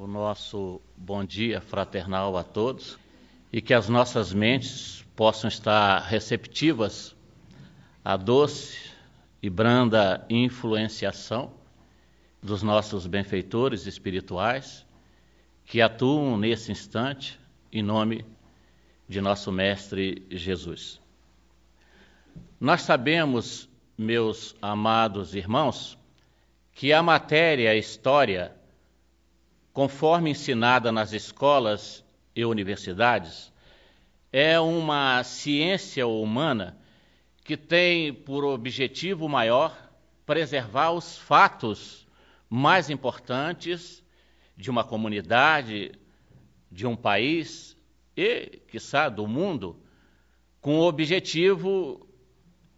o nosso bom dia fraternal a todos e que as nossas mentes possam estar receptivas à doce e branda influenciação dos nossos benfeitores espirituais que atuam nesse instante em nome de nosso Mestre Jesus. Nós sabemos, meus amados irmãos, que a matéria história conforme ensinada nas escolas e universidades, é uma ciência humana que tem por objetivo maior preservar os fatos mais importantes de uma comunidade, de um país e, quiçá, do mundo, com o objetivo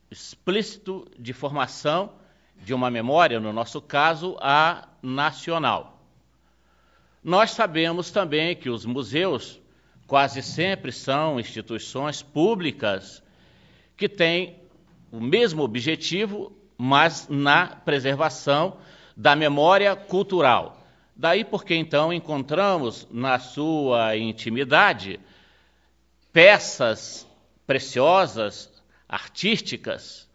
explícito de formação de uma memória, no nosso caso, a nacional. Nós sabemos também que os museus quase sempre são instituições públicas que têm o mesmo objetivo, mas na preservação da memória cultural. Daí porque então encontramos na sua intimidade peças preciosas, artísticas,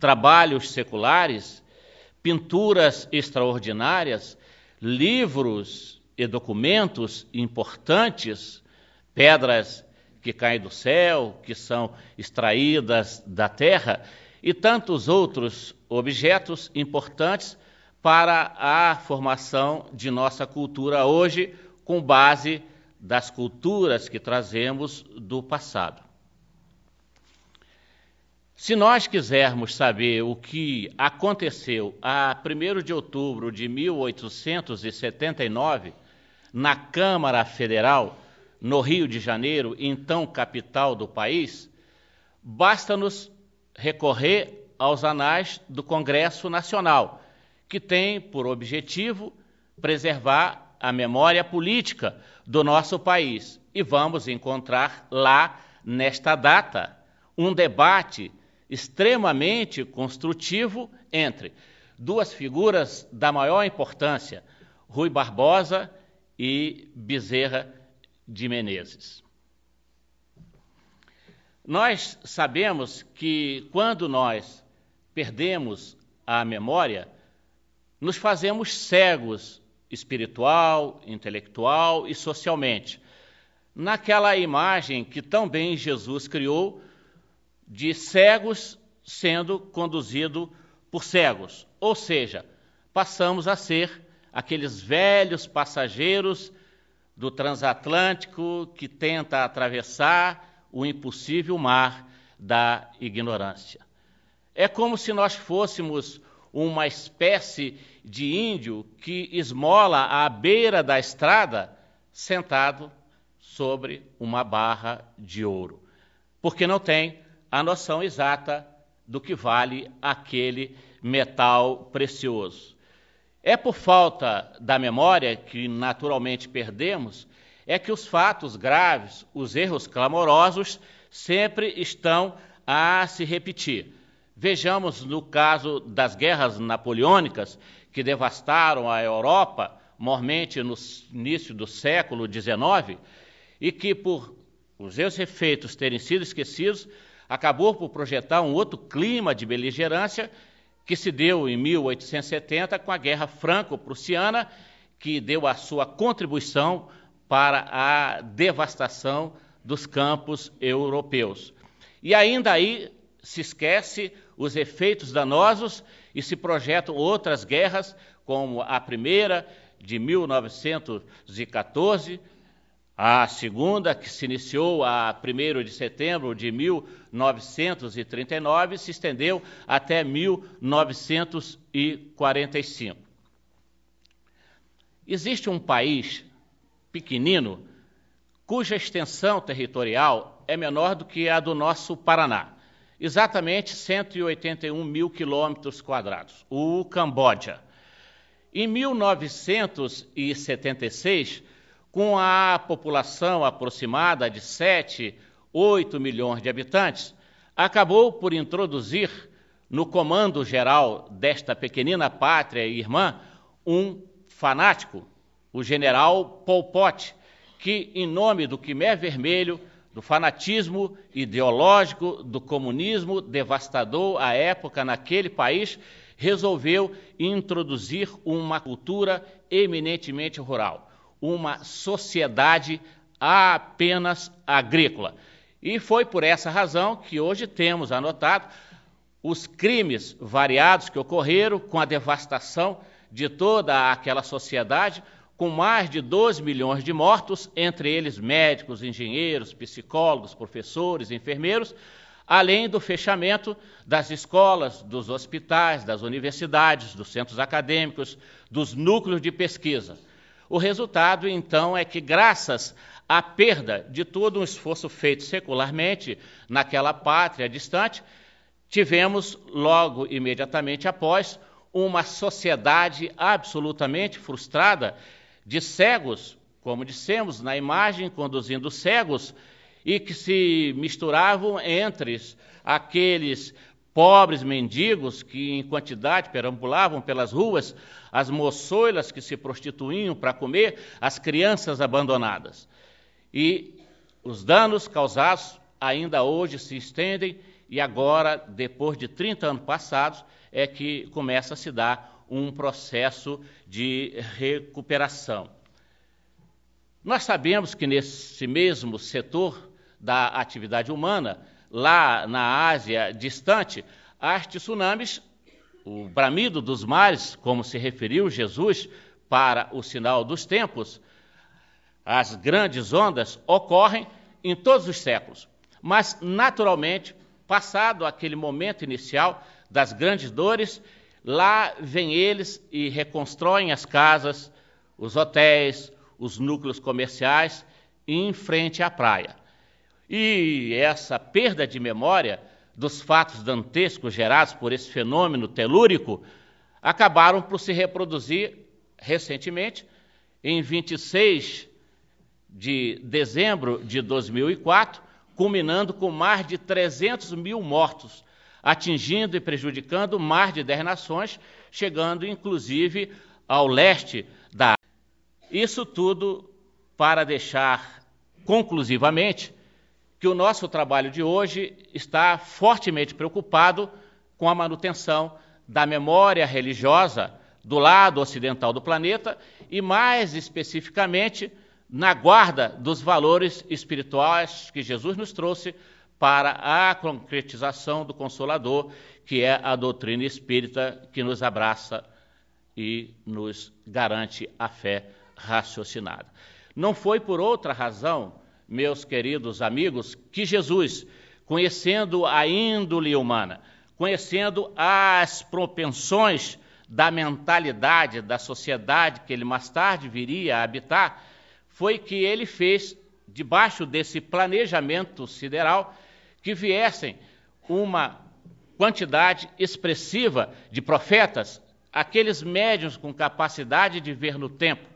trabalhos seculares, pinturas extraordinárias, livros e documentos importantes, pedras que caem do céu, que são extraídas da terra, e tantos outros objetos importantes para a formação de nossa cultura hoje, com base das culturas que trazemos do passado. Se nós quisermos saber o que aconteceu a 1 de outubro de 1879, na Câmara Federal, no Rio de Janeiro, então capital do país, basta-nos recorrer aos anais do Congresso Nacional, que tem por objetivo preservar a memória política do nosso país. E vamos encontrar lá, nesta data, um debate extremamente construtivo entre duas figuras da maior importância, Rui Barbosa e Bezerra de Menezes. Nós sabemos que quando nós perdemos a memória, nos fazemos cegos espiritual, intelectual e socialmente. Naquela imagem que tão bem Jesus criou de cegos sendo conduzido por cegos, ou seja, passamos a ser aqueles velhos passageiros do transatlântico que tenta atravessar o impossível mar da ignorância. É como se nós fôssemos uma espécie de índio que esmola à beira da estrada, sentado sobre uma barra de ouro, porque não tem a noção exata do que vale aquele metal precioso. É por falta da memória que naturalmente perdemos, é que os fatos graves, os erros clamorosos, sempre estão a se repetir. Vejamos no caso das guerras napoleônicas, que devastaram a Europa, mormente no início do século XIX, e que, por os seus efeitos terem sido esquecidos, acabou por projetar um outro clima de beligerância que se deu em 1870 com a Guerra Franco-Prussiana, que deu a sua contribuição para a devastação dos campos europeus. E ainda aí se esquece os efeitos danosos e se projetam outras guerras, como a primeira de 1914, a segunda, que se iniciou a 1 de setembro de 1939, se estendeu até 1945. Existe um país pequenino cuja extensão territorial é menor do que a do nosso Paraná, exatamente 181 mil quilômetros quadrados, o Camboja. Em 1976, com a população aproximada de 7, 8 milhões de habitantes, acabou por introduzir no comando geral desta pequenina pátria e irmã um fanático o general Pol Pot, que, em nome do Quimé Vermelho, do fanatismo ideológico, do comunismo devastador à época naquele país, resolveu introduzir uma cultura eminentemente rural, uma sociedade apenas agrícola. E foi por essa razão que hoje temos anotado os crimes variados que ocorreram com a devastação de toda aquela sociedade, com mais de 12 milhões de mortos, entre eles médicos, engenheiros, psicólogos, professores, enfermeiros, além do fechamento das escolas, dos hospitais, das universidades, dos centros acadêmicos, dos núcleos de pesquisa. O resultado, então, é que, graças à perda de todo um esforço feito secularmente naquela pátria distante, tivemos, logo imediatamente após, uma sociedade absolutamente frustrada de cegos, como dissemos na imagem, conduzindo cegos, e que se misturavam entre aqueles pobres mendigos que em quantidade perambulavam pelas ruas, as moçoilas que se prostituíam para comer, as crianças abandonadas. E os danos causados ainda hoje se estendem e agora, depois de 30 anos passados, é que começa a se dar um processo de recuperação. Nós sabemos que nesse mesmo setor da atividade humana, lá na Ásia distante, as tsunamis, o bramido dos mares, como se referiu Jesus para o sinal dos tempos, as grandes ondas ocorrem em todos os séculos, mas naturalmente, passado aquele momento inicial das grandes dores, lá vêm eles e reconstroem as casas, os hotéis, os núcleos comerciais em frente à praia. E essa perda de memória dos fatos dantescos gerados por esse fenômeno telúrico acabaram por se reproduzir recentemente, em 26 de dezembro de 2004, culminando com mais de 300 mil mortos, atingindo e prejudicando mais de 10 nações, chegando inclusive ao leste da. Isso tudo para deixar conclusivamente que o nosso trabalho de hoje está fortemente preocupado com a manutenção da memória religiosa do lado ocidental do planeta e, mais especificamente, na guarda dos valores espirituais que Jesus nos trouxe para a concretização do Consolador, que é a doutrina espírita que nos abraça e nos garante a fé raciocinada. Não foi por outra razão meus queridos amigos, que Jesus, conhecendo a índole humana, conhecendo as propensões da mentalidade da sociedade que ele mais tarde viria a habitar, foi que ele fez, debaixo desse planejamento sideral, que viessem uma quantidade expressiva de profetas, aqueles médios com capacidade de ver no tempo.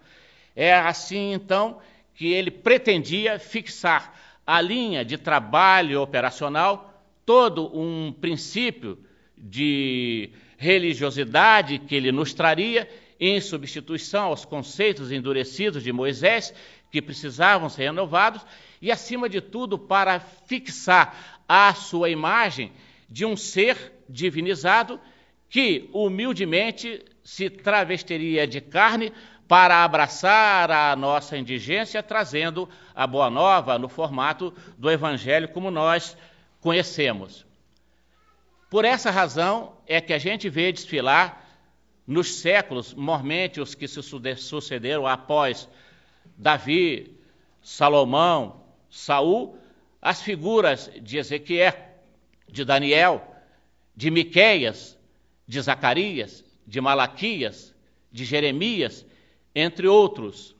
É assim, então, que ele pretendia fixar a linha de trabalho operacional, todo um princípio de religiosidade que ele nos traria em substituição aos conceitos endurecidos de Moisés, que precisavam ser renovados, e, acima de tudo, para fixar a sua imagem de um ser divinizado que humildemente se travestiria de carne para abraçar a nossa indigência, trazendo a boa nova no formato do Evangelho como nós conhecemos. Por essa razão é que a gente vê desfilar nos séculos, mormente os que se sucederam após Davi, Salomão, Saul, as figuras de Ezequiel, de Daniel, de Miqueias, de Zacarias, de Malaquias, de Jeremias entre outros.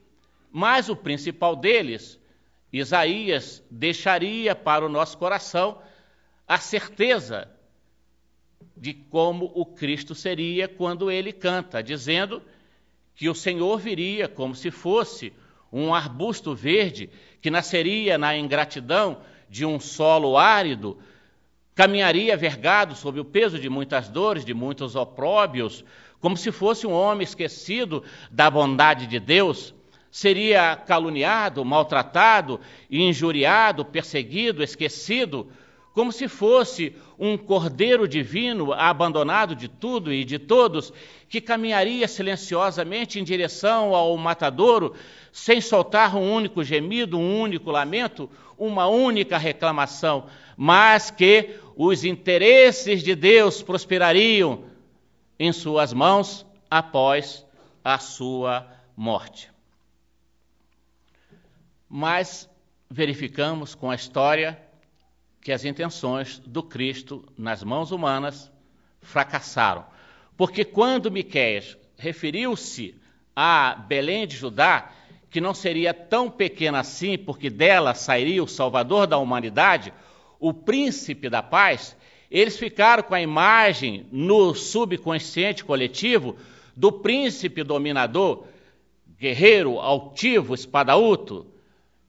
Mas o principal deles, Isaías, deixaria para o nosso coração a certeza de como o Cristo seria quando ele canta, dizendo que o Senhor viria como se fosse um arbusto verde que nasceria na ingratidão de um solo árido, caminharia vergado sob o peso de muitas dores, de muitos opróbios, como se fosse um homem esquecido da bondade de Deus, seria caluniado, maltratado, injuriado, perseguido, esquecido, como se fosse um cordeiro divino abandonado de tudo e de todos, que caminharia silenciosamente em direção ao matadouro, sem soltar um único gemido, um único lamento, uma única reclamação, mas que os interesses de Deus prosperariam em suas mãos após a sua morte. Mas verificamos com a história que as intenções do Cristo nas mãos humanas fracassaram. Porque quando Miqueias referiu-se a Belém de Judá, que não seria tão pequena assim, porque dela sairia o Salvador da humanidade, o príncipe da paz, eles ficaram com a imagem no subconsciente coletivo do príncipe dominador, guerreiro, altivo, espadaúto,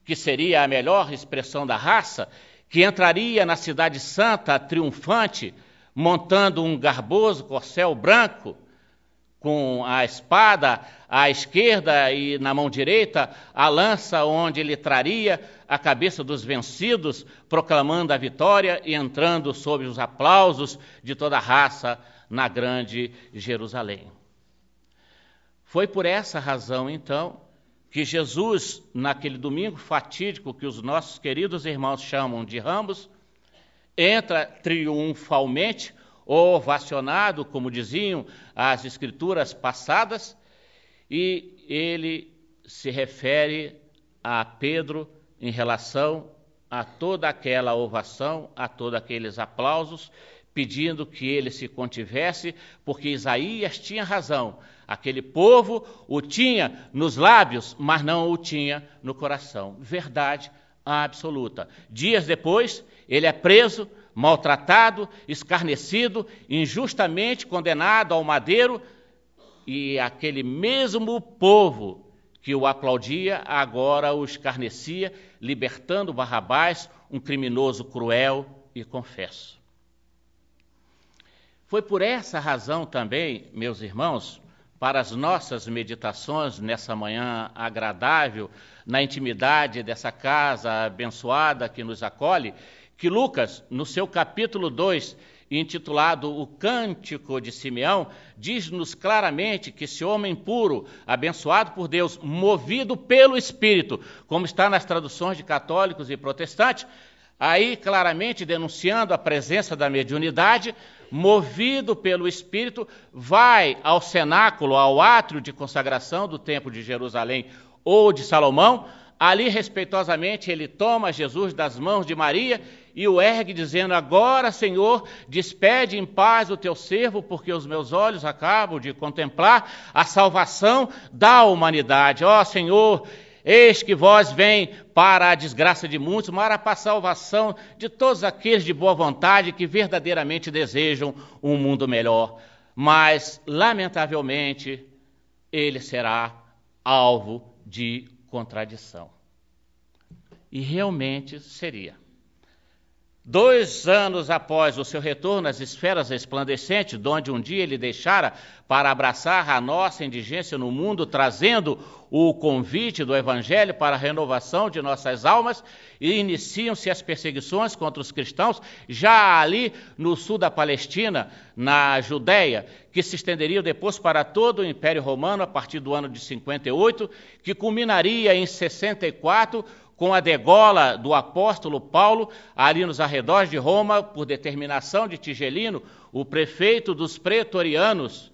que seria a melhor expressão da raça, que entraria na cidade santa triunfante, montando um garboso corcel branco, com a espada à esquerda e na mão direita a lança onde ele traria a cabeça dos vencidos, proclamando a vitória e entrando sob os aplausos de toda a raça na grande Jerusalém. Foi por essa razão, então, que Jesus, naquele domingo fatídico que os nossos queridos irmãos chamam de Ramos, entra triunfalmente, ovacionado, como diziam as escrituras passadas, e ele se refere a Pedro em relação a toda aquela ovação, a todos aqueles aplausos, pedindo que ele se contivesse, porque Isaías tinha razão. Aquele povo o tinha nos lábios, mas não o tinha no coração. Verdade absoluta. Dias depois, ele é preso, maltratado, escarnecido, injustamente condenado ao madeiro, e aquele mesmo povo que o aplaudia agora o escarnecia, libertando Barrabás, um criminoso cruel e confesso. Foi por essa razão também, meus irmãos, para as nossas meditações nessa manhã agradável, na intimidade dessa casa abençoada que nos acolhe, que Lucas, no seu capítulo 2, intitulado O Cântico de Simeão, diz-nos claramente que esse homem puro, abençoado por Deus, movido pelo Espírito, como está nas traduções de católicos e protestantes, aí claramente denunciando a presença da mediunidade, movido pelo Espírito, vai ao cenáculo, ao átrio de consagração do Templo de Jerusalém ou de Salomão. Ali, respeitosamente, ele toma Jesus das mãos de Maria e o ergue, dizendo: Agora, Senhor, despede em paz o teu servo, porque os meus olhos acabam de contemplar a salvação da humanidade. Ó Senhor, Eis que vós vem para a desgraça de muitos, mas para a salvação de todos aqueles de boa vontade que verdadeiramente desejam um mundo melhor. Mas, lamentavelmente, ele será alvo de contradição. E realmente seria. Dois anos após o seu retorno às esferas resplandecentes, onde um dia ele deixara para abraçar a nossa indigência no mundo, trazendo o convite do Evangelho para a renovação de nossas almas, iniciam-se as perseguições contra os cristãos, já ali no sul da Palestina, na Judéia, que se estenderiam depois para todo o Império Romano a partir do ano de 58, que culminaria em 64 com a degola do apóstolo Paulo, ali nos arredores de Roma, por determinação de Tigelino, o prefeito dos pretorianos,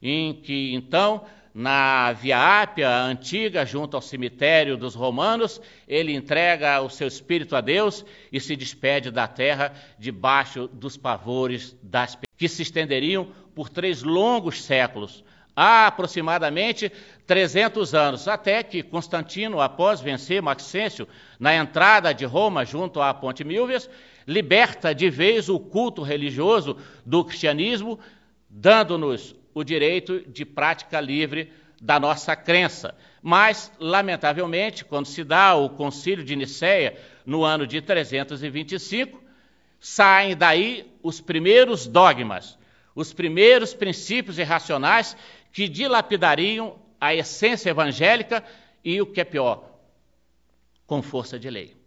em que então, na Via Ápia antiga, junto ao cemitério dos romanos, ele entrega o seu espírito a Deus e se despede da terra debaixo dos pavores das que se estenderiam por três longos séculos, há aproximadamente 300 anos, até que Constantino, após vencer Maxêncio na entrada de Roma junto à Ponte Milvias, liberta de vez o culto religioso do cristianismo, dando-nos o direito de prática livre da nossa crença. Mas, lamentavelmente, quando se dá o concílio de Nicéia no ano de 325, saem daí os primeiros dogmas, os primeiros princípios irracionais que dilapidariam a essência evangélica e, o que é pior, com força de lei.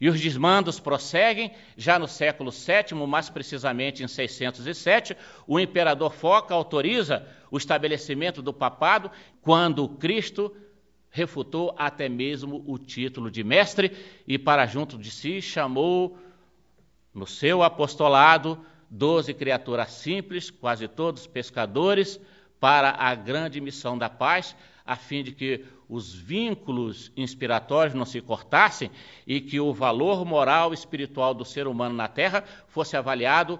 E os desmandos prosseguem, já no século VII, mais precisamente em 607, o imperador Foca autoriza o estabelecimento do papado quando Cristo refutou até mesmo o título de mestre e, para junto de si, chamou no seu apostolado doze criaturas simples, quase todos pescadores, para a grande missão da paz, a fim de que os vínculos inspiratórios não se cortassem e que o valor moral e espiritual do ser humano na Terra fosse avaliado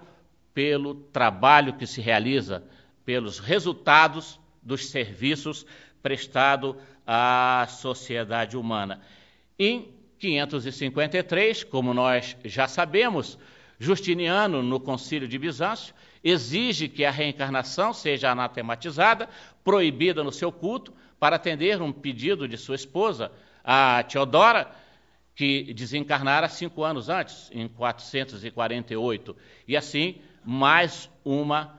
pelo trabalho que se realiza, pelos resultados dos serviços prestados à sociedade humana. Em 553, como nós já sabemos, Justiniano, no Concílio de Bizâncio, exige que a reencarnação seja anatematizada, proibida no seu culto, para atender um pedido de sua esposa, a Teodora, que desencarnara cinco anos antes, em 448. E assim, mais uma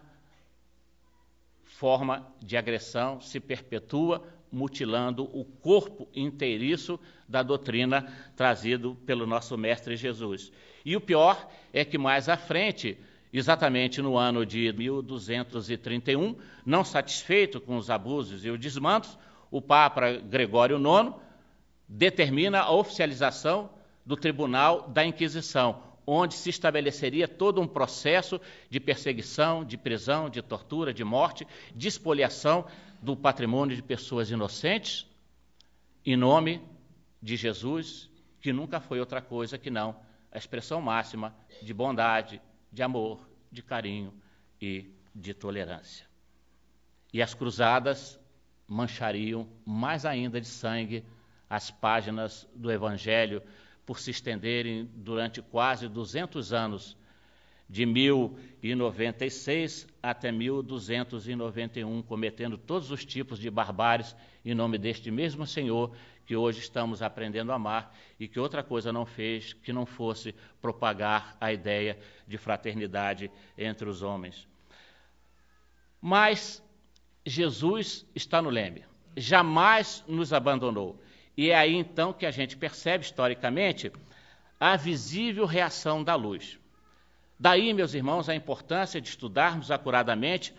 forma de agressão se perpetua, mutilando o corpo inteiriço da doutrina trazido pelo nosso Mestre Jesus. E o pior é que mais à frente, exatamente no ano de 1231, não satisfeito com os abusos e os desmandos, o Papa Gregório IX determina a oficialização do Tribunal da Inquisição, onde se estabeleceria todo um processo de perseguição, de prisão, de tortura, de morte, de expoliação do patrimônio de pessoas inocentes, em nome de Jesus, que nunca foi outra coisa que não a expressão máxima de bondade, de amor, de carinho e de tolerância. E as cruzadas manchariam mais ainda de sangue as páginas do Evangelho por se estenderem durante quase 200 anos, de 1096 até 1291, cometendo todos os tipos de barbáries em nome deste mesmo Senhor que hoje estamos aprendendo a amar e que outra coisa não fez que não fosse propagar a ideia de fraternidade entre os homens. Mas Jesus está no leme, jamais nos abandonou. E é aí então que a gente percebe historicamente a visível reação da luz. Daí, meus irmãos, a importância de estudarmos acuradamente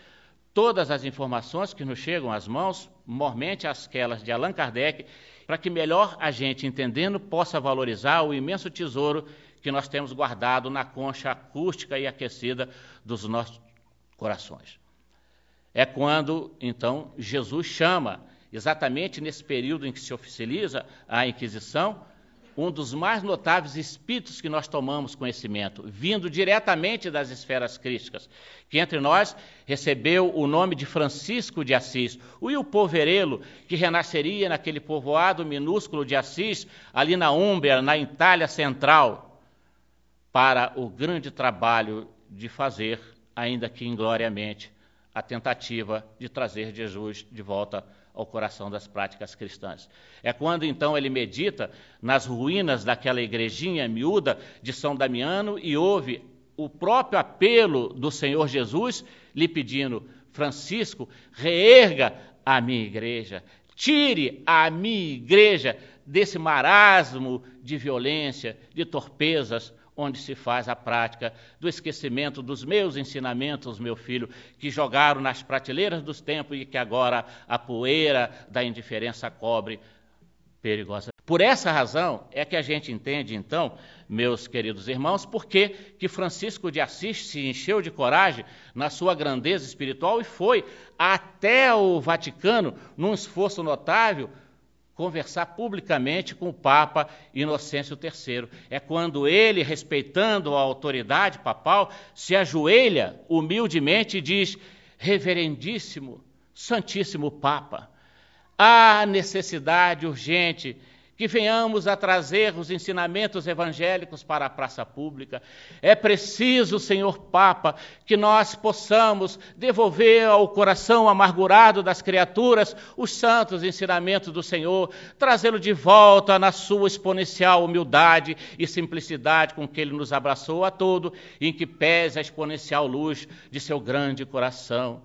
todas as informações que nos chegam às mãos, mormente aquelas de Allan Kardec, para que melhor a gente, entendendo, possa valorizar o imenso tesouro que nós temos guardado na concha acústica e aquecida dos nossos corações. É quando, então, Jesus chama, exatamente nesse período em que se oficializa a Inquisição, um dos mais notáveis espíritos que nós tomamos conhecimento, vindo diretamente das esferas crísticas, que entre nós recebeu o nome de Francisco de Assis, o Il Poverello, que renasceria naquele povoado minúsculo de Assis, ali na Úmbria, na Itália Central, para o grande trabalho de fazer, ainda que ingloriamente, a tentativa de trazer Jesus de volta ao coração das práticas cristãs. É quando então ele medita nas ruínas daquela igrejinha miúda de São Damiano e ouve o próprio apelo do Senhor Jesus lhe pedindo: Francisco, reerga a minha igreja, tire a minha igreja desse marasmo de violência, de torpezas, onde se faz a prática do esquecimento dos meus ensinamentos, meu filho, que jogaram nas prateleiras dos tempos e que agora a poeira da indiferença cobre perigosa. Por essa razão é que a gente entende, então, meus queridos irmãos, porque que Francisco de Assis se encheu de coragem na sua grandeza espiritual e foi até o Vaticano num esforço notável conversar publicamente com o Papa Inocêncio III. É quando ele, respeitando a autoridade papal, se ajoelha humildemente e diz: Reverendíssimo, Santíssimo Papa, há necessidade urgente que venhamos a trazer os ensinamentos evangélicos para a praça pública. É preciso, Senhor Papa, que nós possamos devolver ao coração amargurado das criaturas os santos ensinamentos do Senhor, trazê-lo de volta na sua exponencial humildade e simplicidade com que ele nos abraçou a todo, em que pese a exponencial luz de seu grande coração.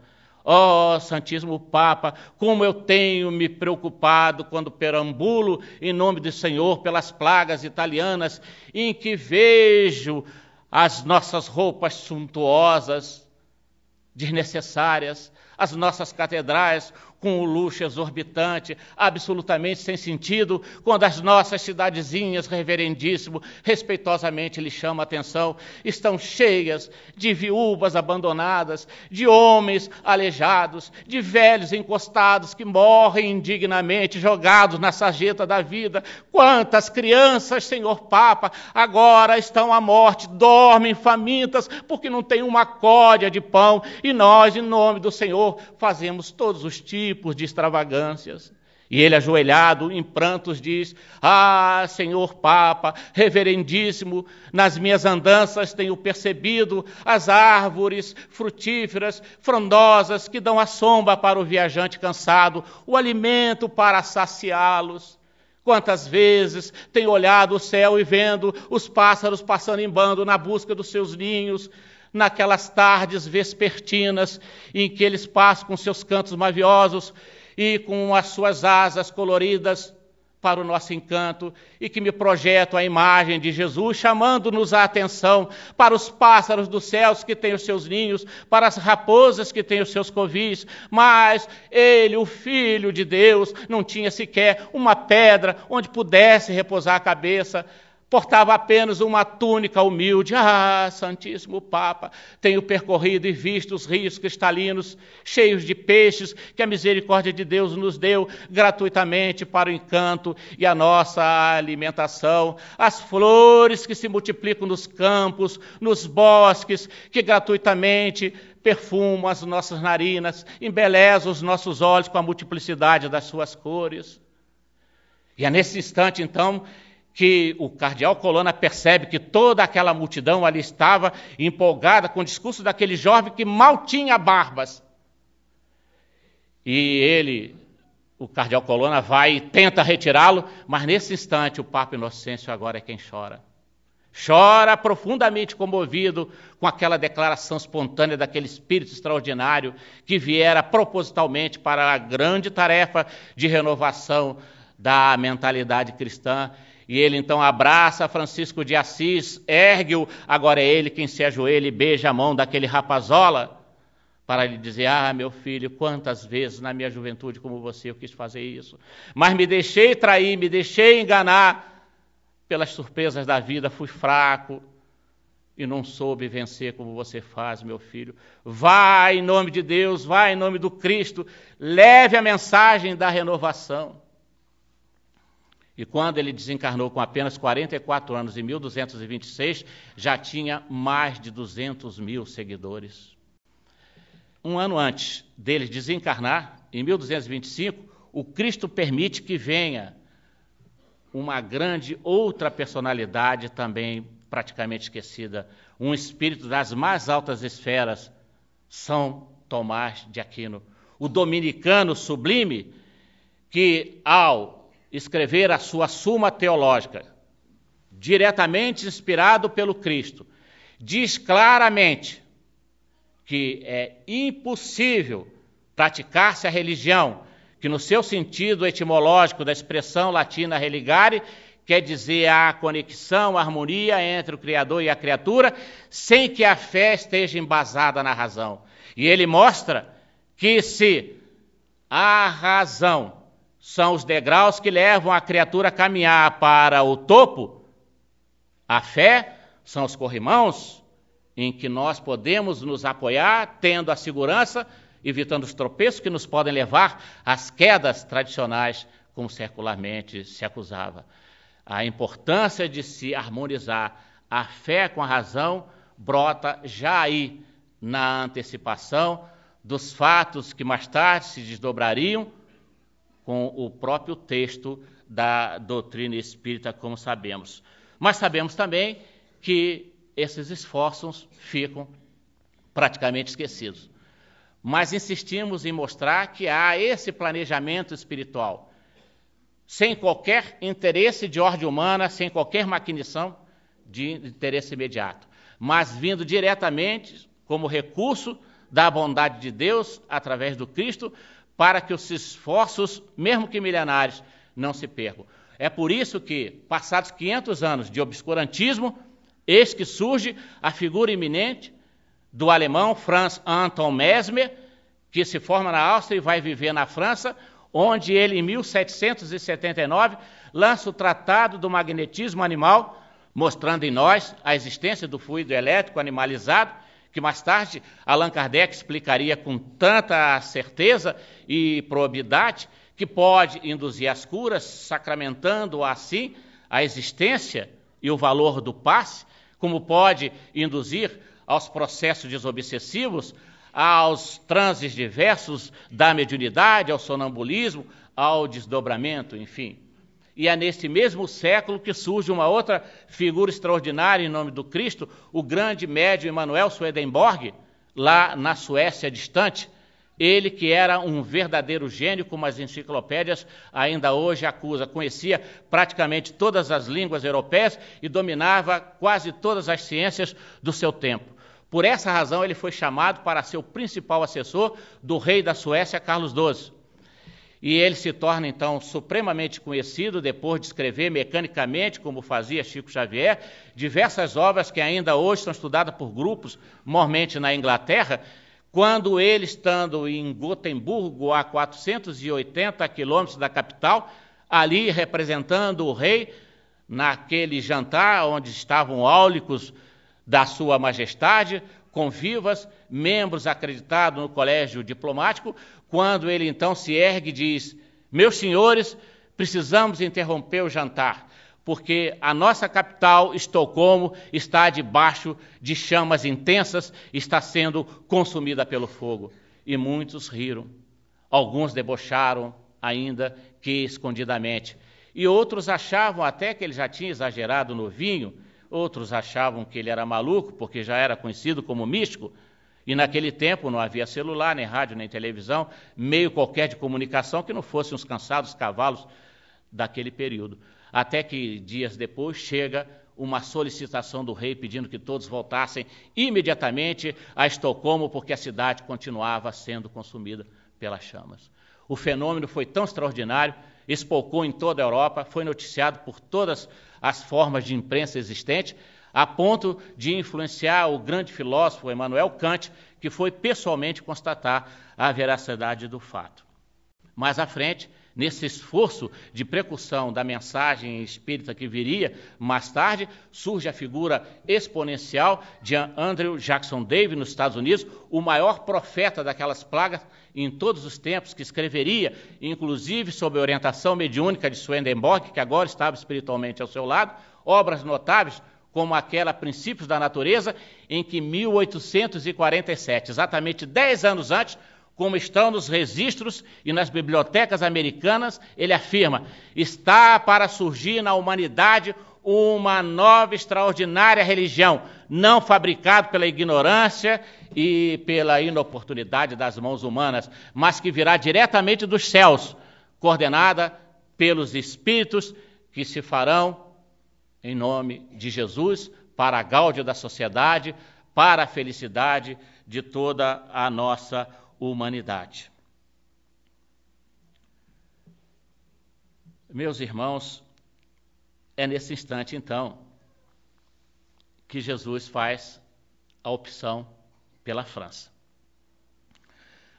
Ó oh, Santíssimo Papa, como eu tenho me preocupado quando perambulo em nome do Senhor pelas plagas italianas, em que vejo as nossas roupas suntuosas, desnecessárias, as nossas catedrais, com o luxo exorbitante, absolutamente sem sentido, quando as nossas cidadezinhas, reverendíssimo, respeitosamente lhe chama a atenção, estão cheias de viúvas abandonadas, de homens aleijados, de velhos encostados que morrem indignamente, jogados na sarjeta da vida. Quantas crianças, Senhor Papa, agora estão à morte, dormem famintas, porque não tem uma códia de pão, e nós, em nome do Senhor, fazemos todos os tipos tipos de extravagâncias. E ele, ajoelhado em prantos, diz: Ah, Senhor Papa, reverendíssimo, nas minhas andanças tenho percebido as árvores frutíferas, frondosas, que dão a sombra para o viajante cansado, o alimento para saciá-los. Quantas vezes tenho olhado o céu e vendo os pássaros passando em bando na busca dos seus ninhos, naquelas tardes vespertinas em que eles passam com seus cantos maviosos e com as suas asas coloridas para o nosso encanto e que me projetam a imagem de Jesus, chamando-nos a atenção para os pássaros dos céus que têm os seus ninhos, para as raposas que têm os seus covis, mas ele, o Filho de Deus, não tinha sequer uma pedra onde pudesse repousar a cabeça portava apenas uma túnica humilde. Ah, Santíssimo Papa, tenho percorrido e visto os rios cristalinos, cheios de peixes, que a misericórdia de Deus nos deu gratuitamente para o encanto e a nossa alimentação. As flores que se multiplicam nos campos, nos bosques, que gratuitamente perfumam as nossas narinas, embelezam os nossos olhos com a multiplicidade das suas cores. E é nesse instante, então, que o cardeal Colonna percebe que toda aquela multidão ali estava empolgada com o discurso daquele jovem que mal tinha barbas. E ele, o cardeal Colonna, vai e tenta retirá-lo, mas nesse instante o Papa Inocêncio agora é quem chora. Chora profundamente comovido com aquela declaração espontânea daquele espírito extraordinário que viera propositalmente para a grande tarefa de renovação da mentalidade cristã e ele então abraça Francisco de Assis, ergue-o, agora é ele quem se ajoelha e beija a mão daquele rapazola, para lhe dizer: Ah, meu filho, quantas vezes na minha juventude, como você, eu quis fazer isso, mas me deixei trair, me deixei enganar pelas surpresas da vida, fui fraco e não soube vencer como você faz, meu filho. Vai em nome de Deus, vai em nome do Cristo, leve a mensagem da renovação. E quando ele desencarnou com apenas 44 anos, em 1226, já tinha mais de 200 mil seguidores. Um ano antes dele desencarnar, em 1225, o Cristo permite que venha uma grande outra personalidade também praticamente esquecida, um espírito das mais altas esferas, São Tomás de Aquino, o dominicano sublime que ao escrever a sua Suma Teológica, diretamente inspirado pelo Cristo, diz claramente que é impossível praticar-se a religião, que no seu sentido etimológico da expressão latina religare, quer dizer a conexão, a harmonia entre o Criador e a criatura, sem que a fé esteja embasada na razão. E ele mostra que se a razão são os degraus que levam a criatura a caminhar para o topo. A fé são os corrimãos em que nós podemos nos apoiar, tendo a segurança, evitando os tropeços que nos podem levar às quedas tradicionais, como secularmente se acusava. A importância de se harmonizar a fé com a razão brota já aí na antecipação dos fatos que mais tarde se desdobrariam com o próprio texto da doutrina espírita, como sabemos. Mas sabemos também que esses esforços ficam praticamente esquecidos. Mas insistimos em mostrar que há esse planejamento espiritual, sem qualquer interesse de ordem humana, sem qualquer maquinação de interesse imediato, mas vindo diretamente como recurso da bondade de Deus através do Cristo, para que os esforços, mesmo que milenares, não se percam. É por isso que, passados 500 anos de obscurantismo, eis que surge a figura iminente do alemão Franz Anton Mesmer, que se forma na Áustria e vai viver na França, onde ele, em 1779, lança o Tratado do Magnetismo Animal, mostrando em nós a existência do fluido elétrico animalizado, que mais tarde Allan Kardec explicaria com tanta certeza e probidade que pode induzir as curas, sacramentando assim a existência e o valor do passe, como pode induzir aos processos desobsessivos, aos transes diversos da mediunidade, ao sonambulismo, ao desdobramento, enfim. E é nesse mesmo século que surge uma outra figura extraordinária em nome do Cristo, o grande médium Emanuel Swedenborg, lá na Suécia distante, ele que era um verdadeiro gênio, como as enciclopédias ainda hoje acusa, conhecia praticamente todas as línguas europeias e dominava quase todas as ciências do seu tempo. Por essa razão, ele foi chamado para ser o principal assessor do rei da Suécia, Carlos XII. E ele se torna então supremamente conhecido depois de escrever mecanicamente, como fazia Chico Xavier, diversas obras que ainda hoje são estudadas por grupos, mormente na Inglaterra, quando ele, estando em Gotemburgo, a 480 quilômetros da capital, ali representando o rei, naquele jantar onde estavam áulicos da Sua Majestade, convivas, membros acreditados no colégio diplomático, quando ele então se ergue e diz: Meus senhores, precisamos interromper o jantar porque a nossa capital, Estocolmo, está debaixo de chamas intensas, está sendo consumida pelo fogo. E muitos riram. Alguns debocharam, ainda que escondidamente. E outros achavam até que ele já tinha exagerado no vinho, outros achavam que ele era maluco, porque já era conhecido como místico. E naquele tempo não havia celular, nem rádio, nem televisão, meio qualquer de comunicação que não fossem os cansados cavalos daquele período. Até que dias depois chega uma solicitação do rei pedindo que todos voltassem imediatamente a Estocolmo, porque a cidade continuava sendo consumida pelas chamas. O fenômeno foi tão extraordinário, espolcou em toda a Europa, foi noticiado por todas as formas de imprensa existentes, a ponto de influenciar o grande filósofo Emmanuel Kant, que foi pessoalmente constatar a veracidade do fato. Mais à frente, nesse esforço de precursão da mensagem espírita que viria mais tarde, surge a figura exponencial de Andrew Jackson Davis nos Estados Unidos, o maior profeta daquelas plagas em todos os tempos, que escreveria, inclusive sob a orientação mediúnica de Swedenborg, que agora estava espiritualmente ao seu lado, obras notáveis como aquela Princípios da Natureza, em que 1847, exatamente dez anos antes, como estão nos registros e nas bibliotecas americanas, ele afirma: está para surgir na humanidade uma nova extraordinária religião, não fabricada pela ignorância e pela inoportunidade das mãos humanas, mas que virá diretamente dos céus, coordenada pelos espíritos que se farão em nome de Jesus para a gáudia da sociedade, para a felicidade de toda a nossa humanidade humanidade. Meus irmãos, é nesse instante, então, que Jesus faz a opção pela França.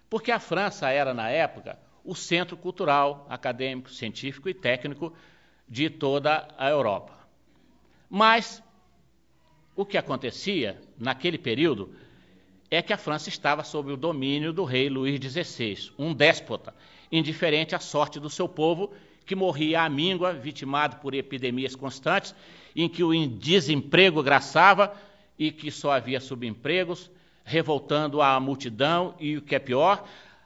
Porque a França era, na época, o centro cultural, acadêmico, científico e técnico de toda a Europa. Mas o que acontecia naquele período é que a França estava sob o domínio do rei Luís XVI, um déspota, indiferente à sorte do seu povo, que morria à míngua, vitimado por epidemias constantes, em que o desemprego graçava e que só havia subempregos, revoltando a multidão e, o que é pior,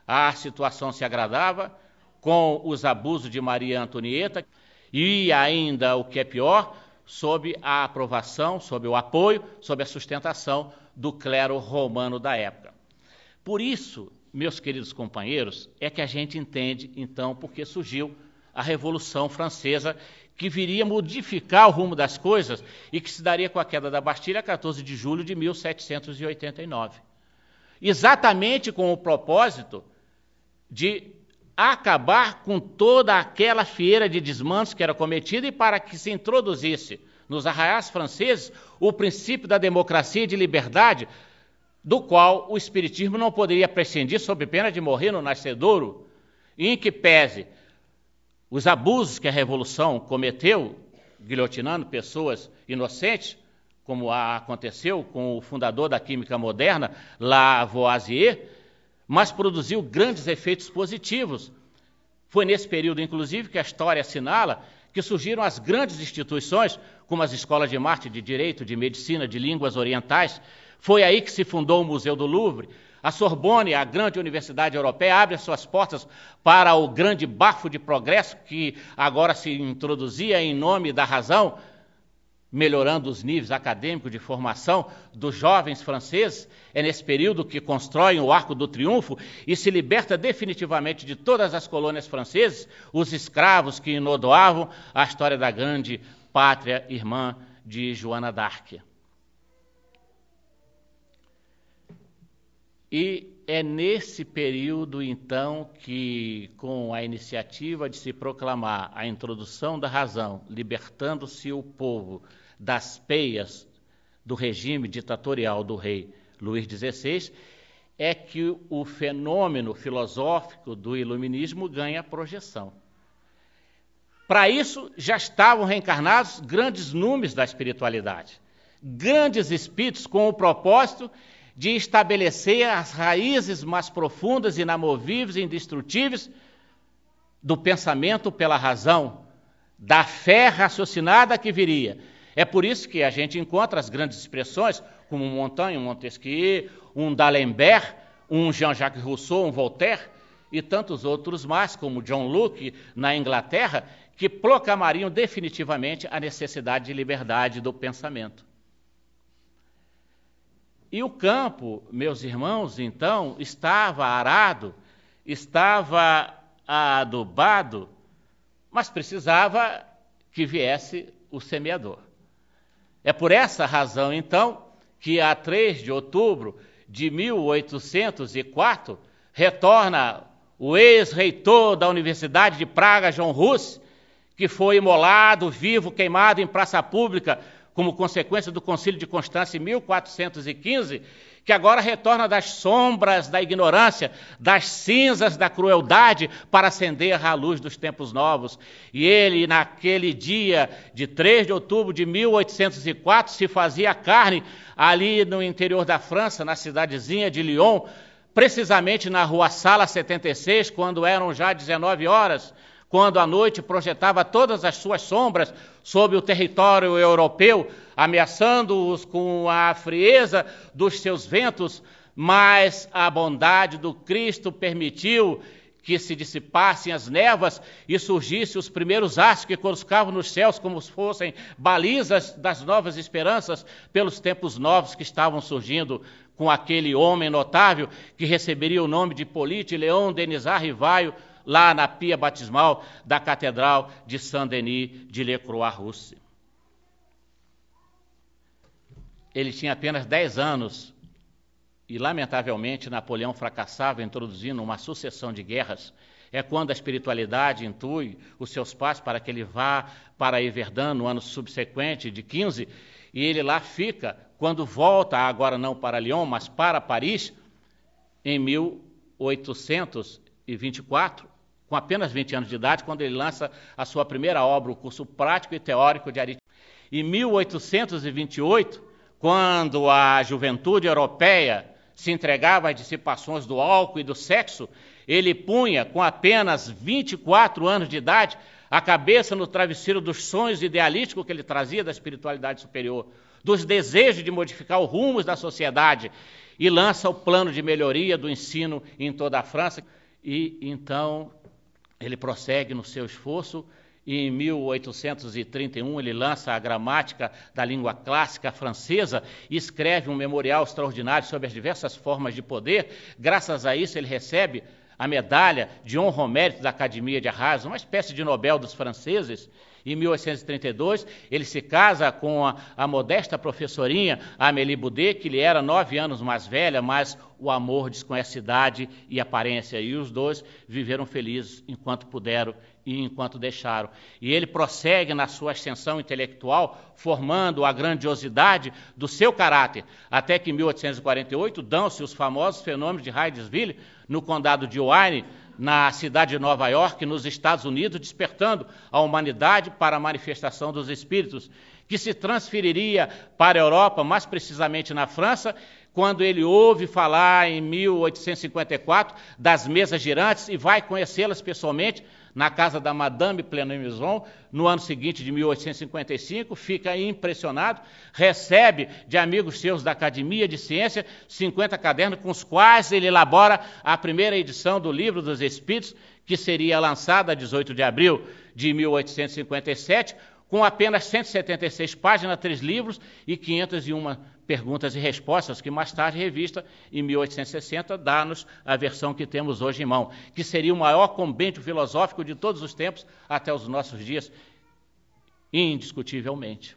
a situação se agradava com os abusos de Maria Antonieta e ainda, o que é pior, sob a aprovação, sob o apoio, sob a sustentação do clero romano da época. Por isso, meus queridos companheiros, é que a gente entende então porque surgiu a Revolução Francesa, que viria modificar o rumo das coisas e que se daria com a queda da Bastilha a 14 de julho de 1789. exatamente com o propósito de acabar com toda aquela fieira de desmandos que era cometida e para que se introduzisse nos arraiais franceses o princípio da democracia e de liberdade, do qual o Espiritismo não poderia prescindir sob pena de morrer no nascedouro, em que pese os abusos que a Revolução cometeu, guilhotinando pessoas inocentes, como aconteceu com o fundador da química moderna, Lavoisier, mas produziu grandes efeitos positivos. Foi nesse período, inclusive, que a história assinala que surgiram as grandes instituições, como as escolas de arte, de direito, de medicina, de línguas orientais. Foi aí que se fundou o Museu do Louvre. A Sorbonne, a grande universidade europeia, abre as suas portas para o grande bafo de progresso que agora se introduzia em nome da razão, melhorando os níveis acadêmicos de formação dos jovens franceses. É nesse período que constroem o Arco do Triunfo e se liberta definitivamente de todas as colônias francesas, os escravos que inodoavam a história da grande pátria irmã de Joana d'Arc. E é nesse período, então, que, com a iniciativa de se proclamar a introdução da razão, libertando-se o povo das peias do regime ditatorial do rei Luís XVI, é que o fenômeno filosófico do iluminismo ganha projeção. Para isso, já estavam reencarnados grandes números da espiritualidade, grandes espíritos com o propósito de estabelecer as raízes mais profundas, inamovíveis e indestrutíveis do pensamento pela razão, da fé raciocinada que viria, é por isso que a gente encontra as grandes expressões, como Montaigne, um Montesquieu, um D'Alembert, um Jean-Jacques Rousseau, um Voltaire, e tantos outros mais, como John Locke, na Inglaterra, que proclamariam definitivamente a necessidade de liberdade do pensamento. E o campo, meus irmãos, então, estava arado, estava adubado, mas precisava que viesse o semeador. É por essa razão, então, que a 3 de outubro de 1804 retorna o ex-reitor da Universidade de Praga, João Rus, que foi imolado, vivo, queimado em praça pública como consequência do Concílio de Constância em 1415, que agora retorna das sombras da ignorância, das cinzas da crueldade, para acender a luz dos tempos novos. E ele, naquele dia de 3 de outubro de 1804, se fazia carne ali no interior da França, na cidadezinha de Lyon, precisamente na rua Sala 76, quando eram já 19 horas quando a noite projetava todas as suas sombras sobre o território europeu, ameaçando-os com a frieza dos seus ventos, mas a bondade do Cristo permitiu que se dissipassem as névoas e surgissem os primeiros astros que coruscavam nos céus como se fossem balizas das novas esperanças pelos tempos novos que estavam surgindo com aquele homem notável que receberia o nome de Polite Leão Denizar Rivaio, lá na pia batismal da Catedral de Saint-Denis de Le Croix-Rousse. Ele tinha apenas 10 anos e, lamentavelmente, Napoleão fracassava introduzindo uma sucessão de guerras. É quando a espiritualidade intui os seus pais para que ele vá para Everdun no ano subsequente, de 15, e ele lá fica. Quando volta, agora não para Lyon, mas para Paris, em 1824, com apenas 20 anos de idade, quando ele lança a sua primeira obra, o curso prático e teórico de aritmética. Em 1828, quando a juventude europeia se entregava às dissipações do álcool e do sexo, ele punha, com apenas 24 anos de idade, a cabeça no travesseiro dos sonhos idealísticos que ele trazia da espiritualidade superior, dos desejos de modificar os rumos da sociedade, e lança o plano de melhoria do ensino em toda a França. E então ele prossegue no seu esforço e em 1831 ele lança a gramática da língua clássica francesa e escreve um memorial extraordinário sobre as diversas formas de poder. Graças a isso ele recebe a medalha de honra ao mérito da Academia de Arras, uma espécie de Nobel dos franceses. Em 1832, ele se casa com a, a modesta professorinha Amélie Boudet, que lhe era nove anos mais velha, mas o amor desconhece idade e aparência. E os dois viveram felizes enquanto puderam e enquanto deixaram. E ele prossegue na sua ascensão intelectual, formando a grandiosidade do seu caráter, até que em 1848 dão-se os famosos fenômenos de Hydesville, no condado de Wayne, na cidade de Nova York, nos Estados Unidos, despertando a humanidade para a manifestação dos espíritos, que se transferiria para a Europa, mais precisamente na França, quando ele ouve falar em 1854 das mesas girantes e vai conhecê-las pessoalmente na casa da Madame Plenamison, no ano seguinte de 1855, fica impressionado, recebe de amigos seus da Academia de Ciência 50 cadernos com os quais ele elabora a primeira edição do Livro dos Espíritos, que seria lançada a 18 de abril de 1857, com apenas 176 páginas, três livros e 501 perguntas e respostas, que mais tarde, revista em 1860, dá-nos a versão que temos hoje em mão, que seria o maior combêndio filosófico de todos os tempos até os nossos dias, indiscutivelmente.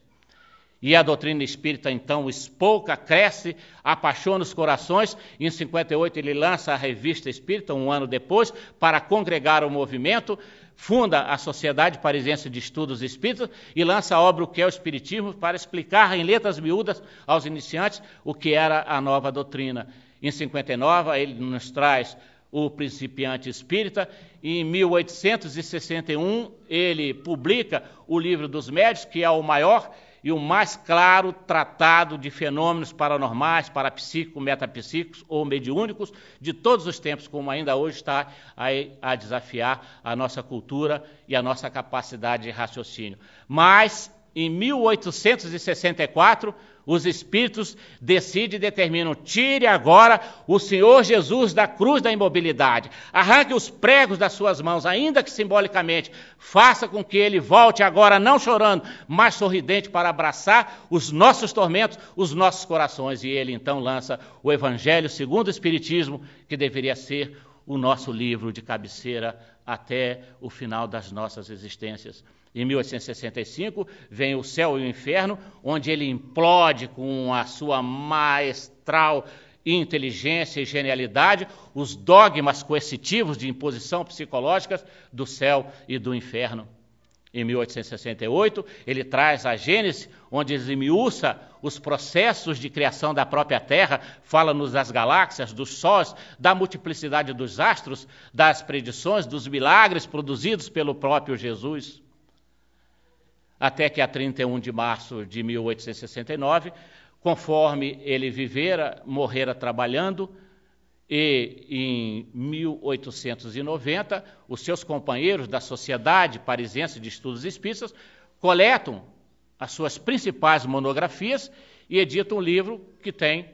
E a doutrina espírita, então, espouca, cresce, apaixona os corações. Em 58, ele lança a revista Espírita, um ano depois, para congregar o movimento, funda a Sociedade Parisiense de Estudos Espíritas e lança a obra O que é o Espiritismo para explicar em letras miúdas aos iniciantes o que era a nova doutrina. Em 59, ele nos traz o principiante espírita, em 1861 ele publica o livro dos médios, que é o maior e o mais claro tratado de fenômenos paranormais, parapsíquicos, metapsíquicos ou mediúnicos de todos os tempos, como ainda hoje está a, a desafiar a nossa cultura e a nossa capacidade de raciocínio. Mas, em 1864, os espíritos decidem e determinam: tire agora o Senhor Jesus da cruz da imobilidade, arranque os pregos das suas mãos, ainda que simbolicamente, faça com que ele volte agora não chorando, mas sorridente para abraçar os nossos tormentos, os nossos corações. E ele então lança o Evangelho segundo o Espiritismo, que deveria ser o nosso livro de cabeceira até o final das nossas existências. Em 1865 vem O Céu e o Inferno, onde ele implode com a sua maestral inteligência e genialidade os dogmas coercitivos de imposição psicológicas do céu e do inferno. Em 1868, ele traz a Gênesis, onde esmiuça os processos de criação da própria Terra, fala-nos das galáxias, dos sóis, da multiplicidade dos astros, das predições, dos milagres produzidos pelo próprio Jesus até que a 31 de março de 1869, conforme ele vivera, morrera trabalhando, e em 1890, os seus companheiros da Sociedade Parisiense de Estudos Espíritas coletam as suas principais monografias e editam um livro que tem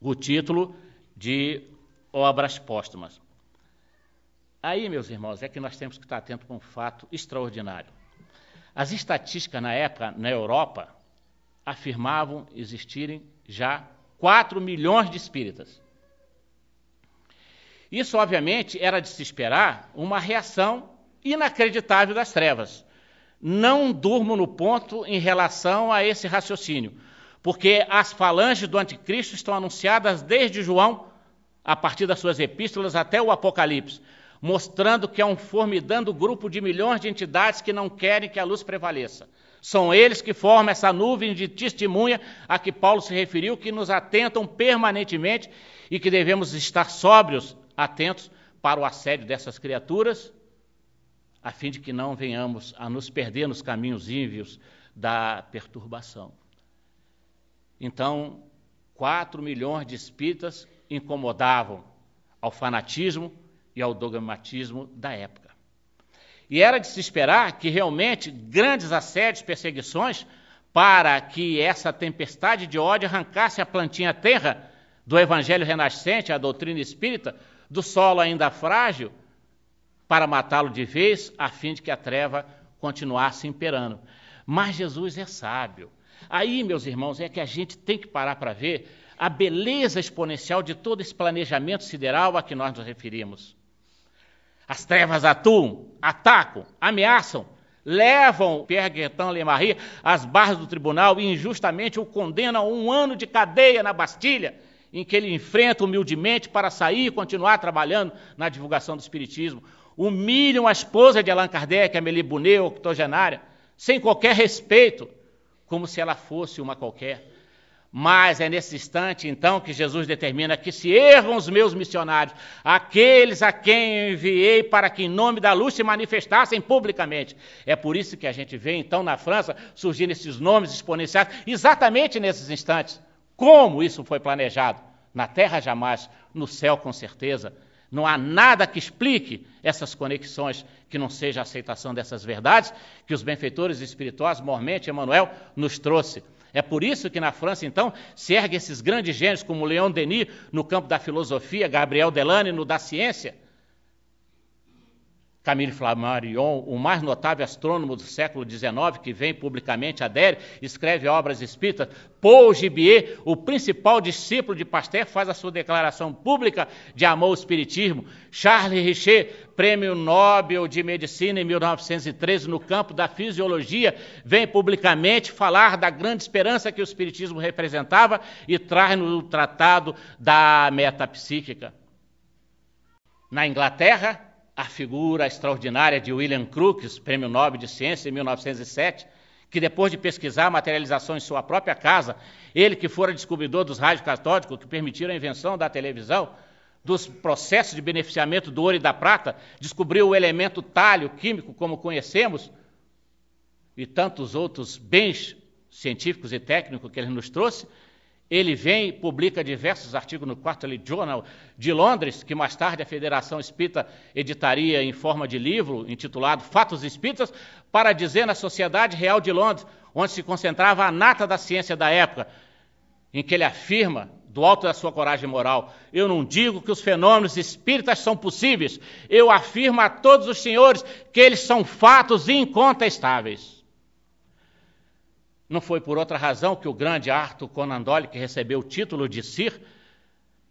o título de Obras Póstumas. Aí, meus irmãos, é que nós temos que estar atentos com um fato extraordinário. As estatísticas na época, na Europa, afirmavam existirem já 4 milhões de espíritas. Isso, obviamente, era de se esperar uma reação inacreditável das trevas. Não durmo no ponto em relação a esse raciocínio, porque as falanges do anticristo estão anunciadas desde João, a partir das suas epístolas, até o Apocalipse mostrando que é um formidando grupo de milhões de entidades que não querem que a luz prevaleça. São eles que formam essa nuvem de testemunha a que Paulo se referiu, que nos atentam permanentemente e que devemos estar sóbrios, atentos para o assédio dessas criaturas, a fim de que não venhamos a nos perder nos caminhos ímpios da perturbação. Então, quatro milhões de espíritas incomodavam ao fanatismo, e ao dogmatismo da época. E era de se esperar que realmente grandes assédios, perseguições, para que essa tempestade de ódio arrancasse a plantinha terra do evangelho renascente, a doutrina espírita, do solo ainda frágil, para matá-lo de vez, a fim de que a treva continuasse imperando. Mas Jesus é sábio. Aí, meus irmãos, é que a gente tem que parar para ver a beleza exponencial de todo esse planejamento sideral a que nós nos referimos. As trevas atuam, atacam, ameaçam, levam Pierre Guertin Lemarie às barras do tribunal e injustamente o condenam a um ano de cadeia na Bastilha, em que ele enfrenta humildemente para sair e continuar trabalhando na divulgação do Espiritismo. Humilham a esposa de Allan Kardec, Amélie Bonnet, octogenária, sem qualquer respeito, como se ela fosse uma qualquer. Mas é nesse instante, então, que Jesus determina que se erram os meus missionários, aqueles a quem eu enviei para que, em nome da luz, se manifestassem publicamente. É por isso que a gente vê, então, na França, surgindo esses nomes exponenciais, exatamente nesses instantes. Como isso foi planejado? Na terra jamais, no céu com certeza. Não há nada que explique essas conexões que não seja a aceitação dessas verdades que os benfeitores espirituais, Mormente Emmanuel, nos trouxe. É por isso que na França, então, se erguem esses grandes gênios como Leon Denis no campo da filosofia, Gabriel Delane no da ciência, Camille Flammarion, o mais notável astrônomo do século XIX, que vem publicamente adere, escreve obras espíritas. Paul Gibier, o principal discípulo de Pasteur, faz a sua declaração pública de amor ao espiritismo. Charles Richer, prêmio Nobel de Medicina em 1913 no campo da fisiologia, vem publicamente falar da grande esperança que o espiritismo representava e traz no tratado da metapsíquica. Na Inglaterra, a figura extraordinária de William Crookes, Prêmio Nobel de Ciência em 1907, que depois de pesquisar a materialização em sua própria casa, ele que fora descobridor dos raios catódicos que permitiram a invenção da televisão, dos processos de beneficiamento do ouro e da prata, descobriu o elemento talho químico como conhecemos e tantos outros bens científicos e técnicos que ele nos trouxe, ele vem e publica diversos artigos no Quarterly Journal de Londres, que mais tarde a Federação Espírita editaria em forma de livro, intitulado Fatos Espíritas, para dizer na Sociedade Real de Londres, onde se concentrava a nata da ciência da época, em que ele afirma, do alto da sua coragem moral, eu não digo que os fenômenos espíritas são possíveis, eu afirmo a todos os senhores que eles são fatos incontestáveis. Não foi por outra razão que o grande Arthur Conan Doyle, que recebeu o título de Sir,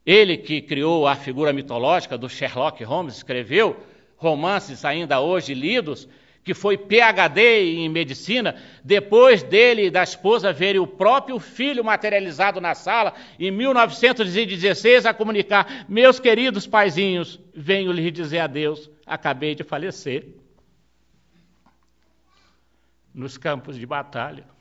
ele que criou a figura mitológica do Sherlock Holmes, escreveu romances ainda hoje lidos, que foi PhD em medicina, depois dele e da esposa verem o próprio filho materializado na sala, em 1916, a comunicar: Meus queridos paizinhos, venho lhes dizer adeus, acabei de falecer. Nos campos de batalha.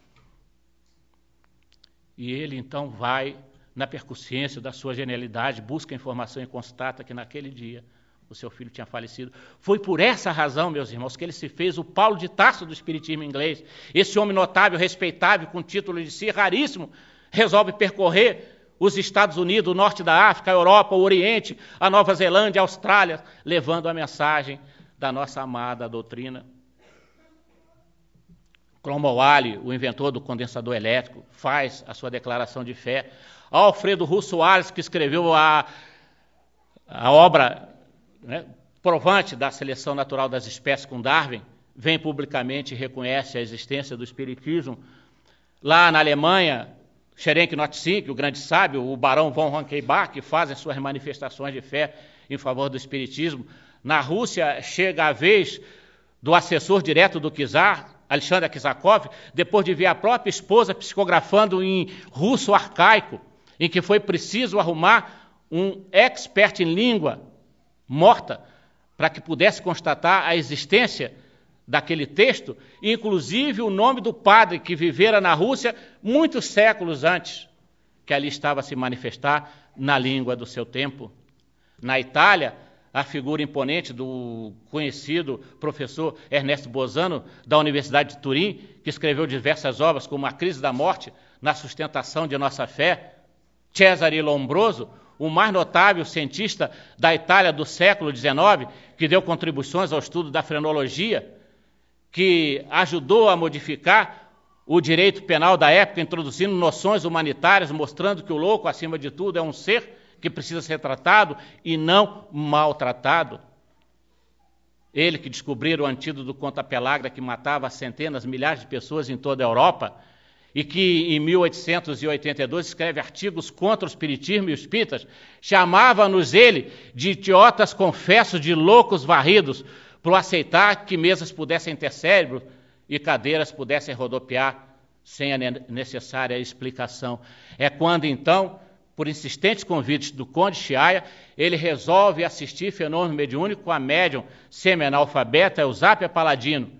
E ele então vai na percussência da sua genialidade, busca informação e constata que naquele dia o seu filho tinha falecido. Foi por essa razão, meus irmãos, que ele se fez o Paulo de Tarso do espiritismo inglês. Esse homem notável, respeitável, com título de si raríssimo, resolve percorrer os Estados Unidos, o norte da África, a Europa, o Oriente, a Nova Zelândia, a Austrália, levando a mensagem da nossa amada doutrina. Cromwell, o inventor do condensador elétrico, faz a sua declaração de fé. Alfredo Russo Soares, que escreveu a, a obra né, provante da seleção natural das espécies com Darwin, vem publicamente e reconhece a existência do espiritismo. Lá na Alemanha, Scherenk Notzink, o grande sábio, o barão von Rankeibach, fazem suas manifestações de fé em favor do espiritismo. Na Rússia, chega a vez do assessor direto do czar, Alexandre Akizakov, depois de ver a própria esposa psicografando em russo arcaico, em que foi preciso arrumar um expert em língua morta para que pudesse constatar a existência daquele texto, inclusive o nome do padre que vivera na Rússia muitos séculos antes, que ali estava a se manifestar na língua do seu tempo. Na Itália, a figura imponente do conhecido professor Ernesto Bozano, da Universidade de Turim, que escreveu diversas obras, como A Crise da Morte, na sustentação de nossa fé. Cesare Lombroso, o mais notável cientista da Itália do século XIX, que deu contribuições ao estudo da frenologia, que ajudou a modificar o direito penal da época, introduzindo noções humanitárias, mostrando que o louco, acima de tudo, é um ser que precisa ser tratado e não maltratado. Ele que descobriu o antídoto do conta pelagra que matava centenas, milhares de pessoas em toda a Europa e que em 1882 escreve artigos contra o espiritismo e os espíritas, chamava-nos ele de idiotas confessos, de loucos varridos, por aceitar que mesas pudessem ter cérebro, e cadeiras pudessem rodopiar sem a necessária explicação. É quando então, por insistentes convites do Conde Chiaia, ele resolve assistir fenômeno mediúnico com a médium semi-analfabeta Eusápia Paladino,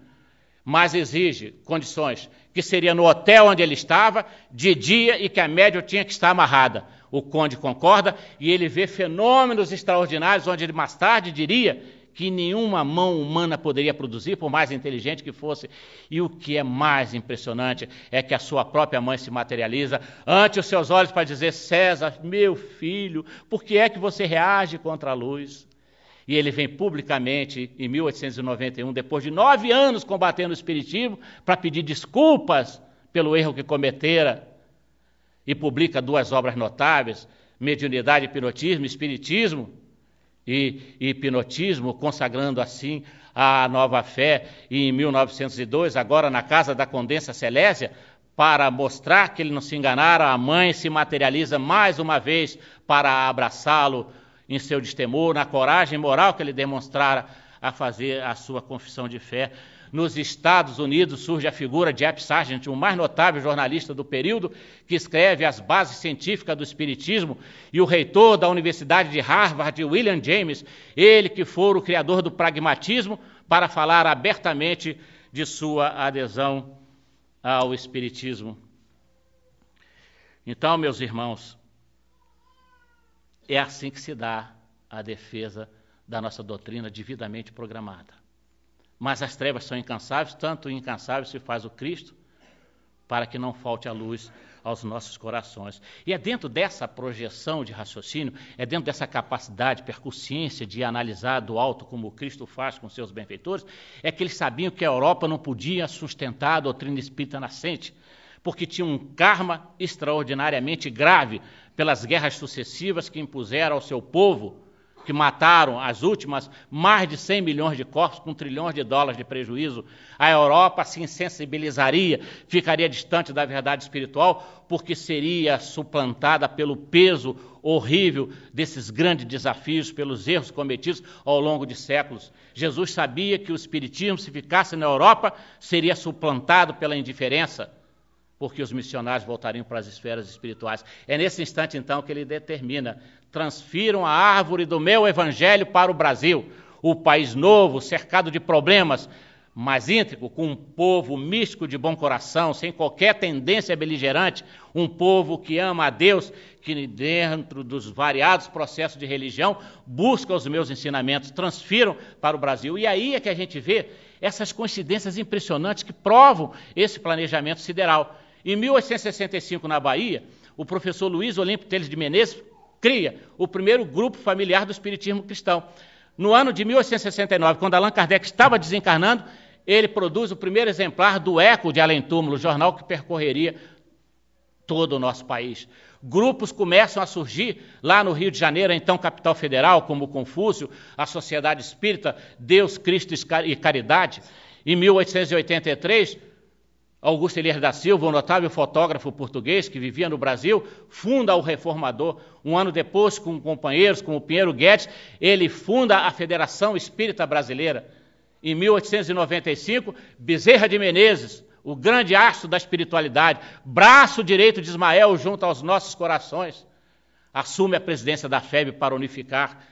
mas exige condições que seria no hotel onde ele estava, de dia, e que a médium tinha que estar amarrada. O conde concorda e ele vê fenômenos extraordinários, onde ele mais tarde diria que nenhuma mão humana poderia produzir, por mais inteligente que fosse. E o que é mais impressionante é que a sua própria mãe se materializa ante os seus olhos para dizer: César, meu filho, por que é que você reage contra a luz? E ele vem publicamente, em 1891, depois de nove anos combatendo o Espiritismo, para pedir desculpas pelo erro que cometera. E publica duas obras notáveis: Mediunidade e Hipnotismo, Espiritismo e, Hipnotismo, consagrando assim a nova fé. E em 1902, agora na casa da Condensa Celésia, para mostrar que ele não se enganara, a mãe se materializa mais uma vez para abraçá-lo em seu destemor, na coragem moral que ele demonstrara a fazer a sua confissão de fé. Nos Estados Unidos surge a figura de Ep Sargent, o mais notável jornalista do período, que escreve as bases científicas do Espiritismo, e o reitor da Universidade de Harvard, William James, ele que for o criador do pragmatismo, para falar abertamente de sua adesão ao Espiritismo. Então, meus irmãos, é assim que se dá a defesa da nossa doutrina devidamente programada. Mas as trevas são incansáveis, tanto incansáveis se faz o Cristo, para que não falte a luz aos nossos corações. E é dentro dessa projeção de raciocínio, é dentro dessa capacidade, percussiência de analisar do alto, como Cristo faz com seus benfeitores, é que eles sabiam que a Europa não podia sustentar a doutrina espírita nascente, porque tinha um karma extraordinariamente grave pelas guerras sucessivas que impuseram ao seu povo, que mataram as últimas mais de 100 milhões de corpos com trilhões de dólares de prejuízo. A Europa se insensibilizaria, ficaria distante da verdade espiritual, porque seria suplantada pelo peso horrível desses grandes desafios, pelos erros cometidos ao longo de séculos. Jesus sabia que o espiritismo, se ficasse na Europa, seria suplantado pela indiferença porque os missionários voltariam para as esferas espirituais. É nesse instante, então, que ele determina: transfiram a árvore do meu evangelho para o Brasil, o país novo, cercado de problemas, mas íntegro, com um povo místico de bom coração, sem qualquer tendência beligerante, um povo que ama a Deus, que dentro dos variados processos de religião busca os meus ensinamentos, transfiram para o Brasil. E aí é que a gente vê essas coincidências impressionantes que provam esse planejamento sideral. Em 1865, na Bahia, o professor Luiz Olímpio Teles de Menezes cria o primeiro grupo familiar do Espiritismo cristão. No ano de 1869, quando Allan Kardec estava desencarnando, ele produz o primeiro exemplar do Eco de Além Túmulo, jornal que percorreria todo o nosso país. Grupos começam a surgir lá no Rio de Janeiro, então capital federal, como o Confúcio, a Sociedade Espírita, Deus, Cristo e Caridade. Em 1883, Augusto Elias da Silva, um notável fotógrafo português que vivia no Brasil, funda o Reformador. Um ano depois, com companheiros como Pinheiro Guedes, ele funda a Federação Espírita Brasileira. Em 1895, Bezerra de Menezes, o grande astro da espiritualidade, braço direito de Ismael junto aos nossos corações, assume a presidência da FEB para unificar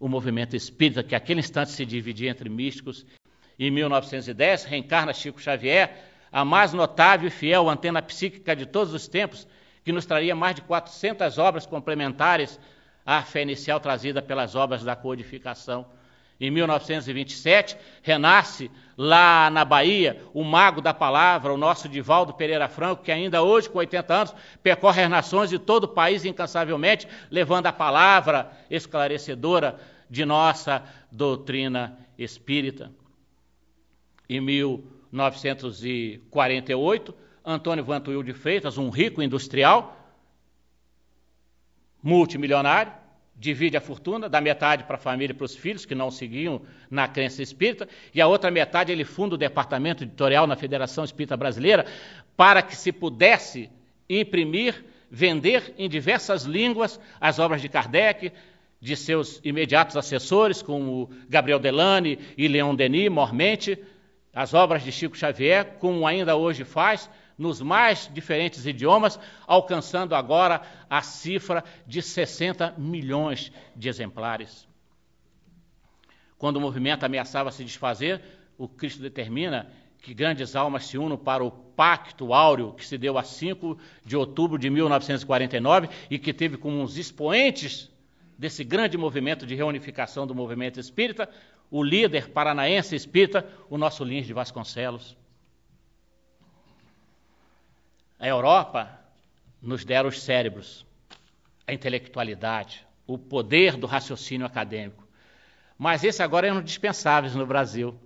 o movimento espírita, que naquele instante se dividia entre místicos. Em 1910, reencarna Chico Xavier, a mais notável e fiel antena psíquica de todos os tempos, que nos traria mais de 400 obras complementares à fé inicial trazida pelas obras da codificação. Em 1927, renasce lá na Bahia o mago da palavra, o nosso Divaldo Pereira Franco, que ainda hoje, com 80 anos, percorre as nações de todo o país incansavelmente, levando a palavra esclarecedora de nossa doutrina espírita. Em 1948, Antônio Vantuil de Freitas, um rico industrial, multimilionário, divide a fortuna, dá metade para a família e para os filhos, que não seguiam na crença espírita, e a outra metade ele funda o departamento editorial na Federação Espírita Brasileira, para que se pudesse imprimir, vender em diversas línguas as obras de Kardec, de seus imediatos assessores, como Gabriel Delane e Leon Denis, mormente, as obras de Chico Xavier, como ainda hoje faz, nos mais diferentes idiomas, alcançando agora a cifra de 60 milhões de exemplares. Quando o movimento ameaçava se desfazer, o Cristo determina que grandes almas se unam para o Pacto Áureo, que se deu a 5 de outubro de 1949 e que teve como uns expoentes desse grande movimento de reunificação do movimento espírita o líder paranaense espírita, o nosso Lins de Vasconcelos. A Europa nos dera os cérebros, a intelectualidade, o poder do raciocínio acadêmico. Mas esse agora eram dispensáveis no Brasil,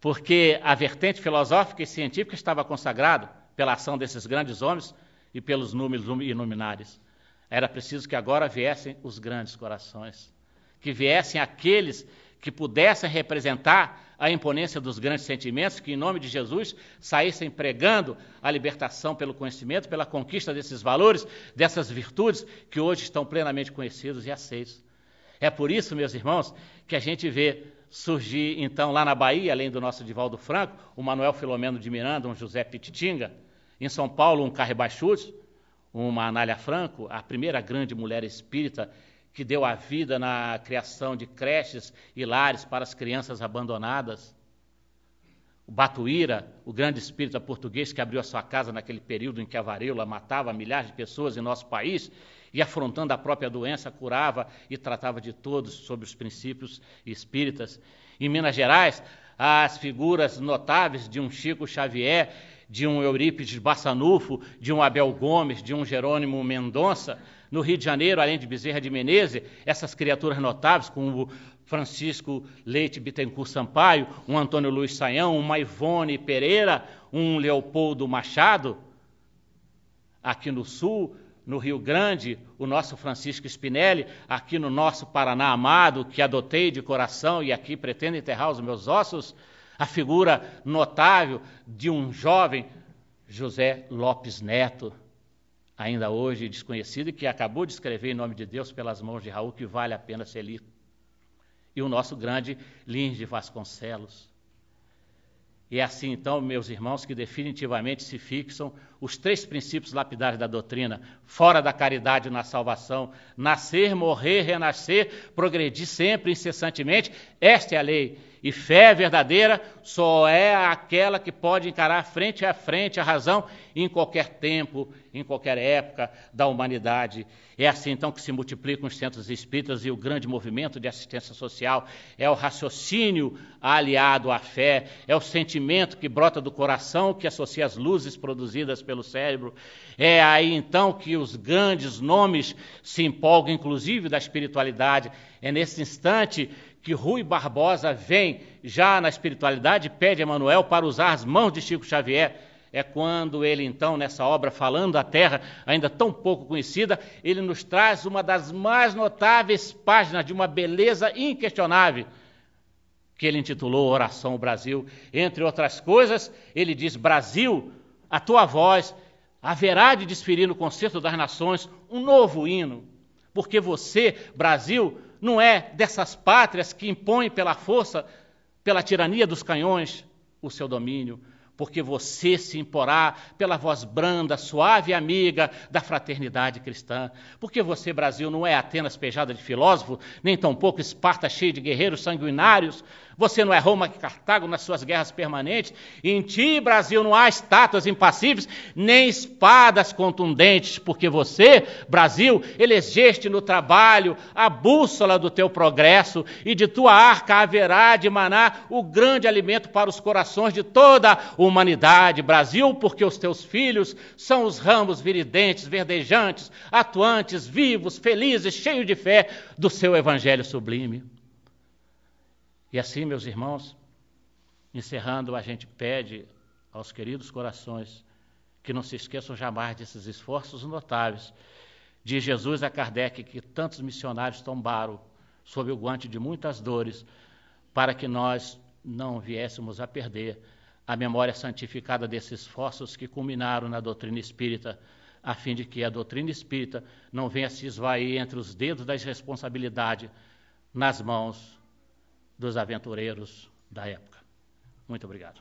porque a vertente filosófica e científica estava consagrada pela ação desses grandes homens e pelos números iluminares. Era preciso que agora viessem os grandes corações, que viessem aqueles que pudessem representar a imponência dos grandes sentimentos, que em nome de Jesus saíssem pregando a libertação pelo conhecimento, pela conquista desses valores, dessas virtudes que hoje estão plenamente conhecidos e aceitos. É por isso, meus irmãos, que a gente vê surgir, então, lá na Bahia, além do nosso Divaldo Franco, o Manuel Filomeno de Miranda, um José Pititinga, em São Paulo, um Carrebachutes, uma Anália Franco, a primeira grande mulher espírita que deu a vida na criação de creches e lares para as crianças abandonadas. O Batuíra, o grande espírita português que abriu a sua casa naquele período em que a varíola matava milhares de pessoas em nosso país e, afrontando a própria doença, curava e tratava de todos sobre os princípios espíritas. Em Minas Gerais, as figuras notáveis de um Chico Xavier, de um Eurípides Bassanufo, de um Abel Gomes, de um Jerônimo Mendonça. No Rio de Janeiro, além de Bezerra de Menezes, essas criaturas notáveis, como Francisco Leite Bittencourt Sampaio, um Antônio Luiz Saião, uma Ivone Pereira, um Leopoldo Machado. Aqui no Sul, no Rio Grande, o nosso Francisco Spinelli, aqui no nosso Paraná amado, que adotei de coração e aqui pretendo enterrar os meus ossos, a figura notável de um jovem José Lopes Neto, ainda hoje desconhecido, e que acabou de escrever em nome de Deus pelas mãos de Raul, que vale a pena ser lido. E o nosso grande Lins de Vasconcelos. E é assim, então, meus irmãos, que definitivamente se fixam os três princípios lapidares da doutrina: fora da caridade na salvação, nascer, morrer, renascer, progredir sempre, incessantemente. Esta é a lei. E fé verdadeira só é aquela que pode encarar frente a frente a razão em qualquer tempo, em qualquer época da humanidade. É assim então que se multiplicam os centros espíritas e o grande movimento de assistência social. É o raciocínio aliado à fé, é o sentimento que brota do coração, que associa as luzes produzidas pelo cérebro. É aí então que os grandes nomes se empolgam, inclusive da espiritualidade. É nesse instante que Rui Barbosa vem já na espiritualidade, pede a Manuel para usar as mãos de Chico Xavier. É quando ele, então, nessa obra Falando da Terra, ainda tão pouco conhecida, ele nos traz uma das mais notáveis páginas de uma beleza inquestionável, que ele intitulou Oração ao Brasil. Entre outras coisas, ele diz: Brasil, a tua voz haverá de desferir no concerto das nações um novo hino, porque você, Brasil, não é dessas pátrias que impõem pela força, pela tirania dos canhões, o seu domínio, porque você se imporá pela voz branda, suave e amiga da fraternidade cristã. Porque você, Brasil, não é Atenas pejada de filósofo, nem tampouco Esparta cheia de guerreiros sanguinários, você não é Roma que Cartago nas suas guerras permanentes. Em ti, Brasil, não há estátuas impassíveis, nem espadas contundentes, porque você, Brasil, elegeste no trabalho a bússola do teu progresso, e de tua arca haverá de manar o grande alimento para os corações de toda a humanidade. Brasil, porque os teus filhos são os ramos viridentes, verdejantes, atuantes, vivos, felizes, cheios de fé do seu evangelho sublime. E assim, meus irmãos, encerrando, a gente pede aos queridos corações que não se esqueçam jamais desses esforços notáveis de Jesus a Kardec, que tantos missionários tombaram sob o guante de muitas dores, para que nós não viéssemos a perder a memória santificada desses esforços que culminaram na doutrina espírita, a fim de que a doutrina espírita não venha se esvair entre os dedos da irresponsabilidade nas mãos dos aventureiros da época. Muito obrigado.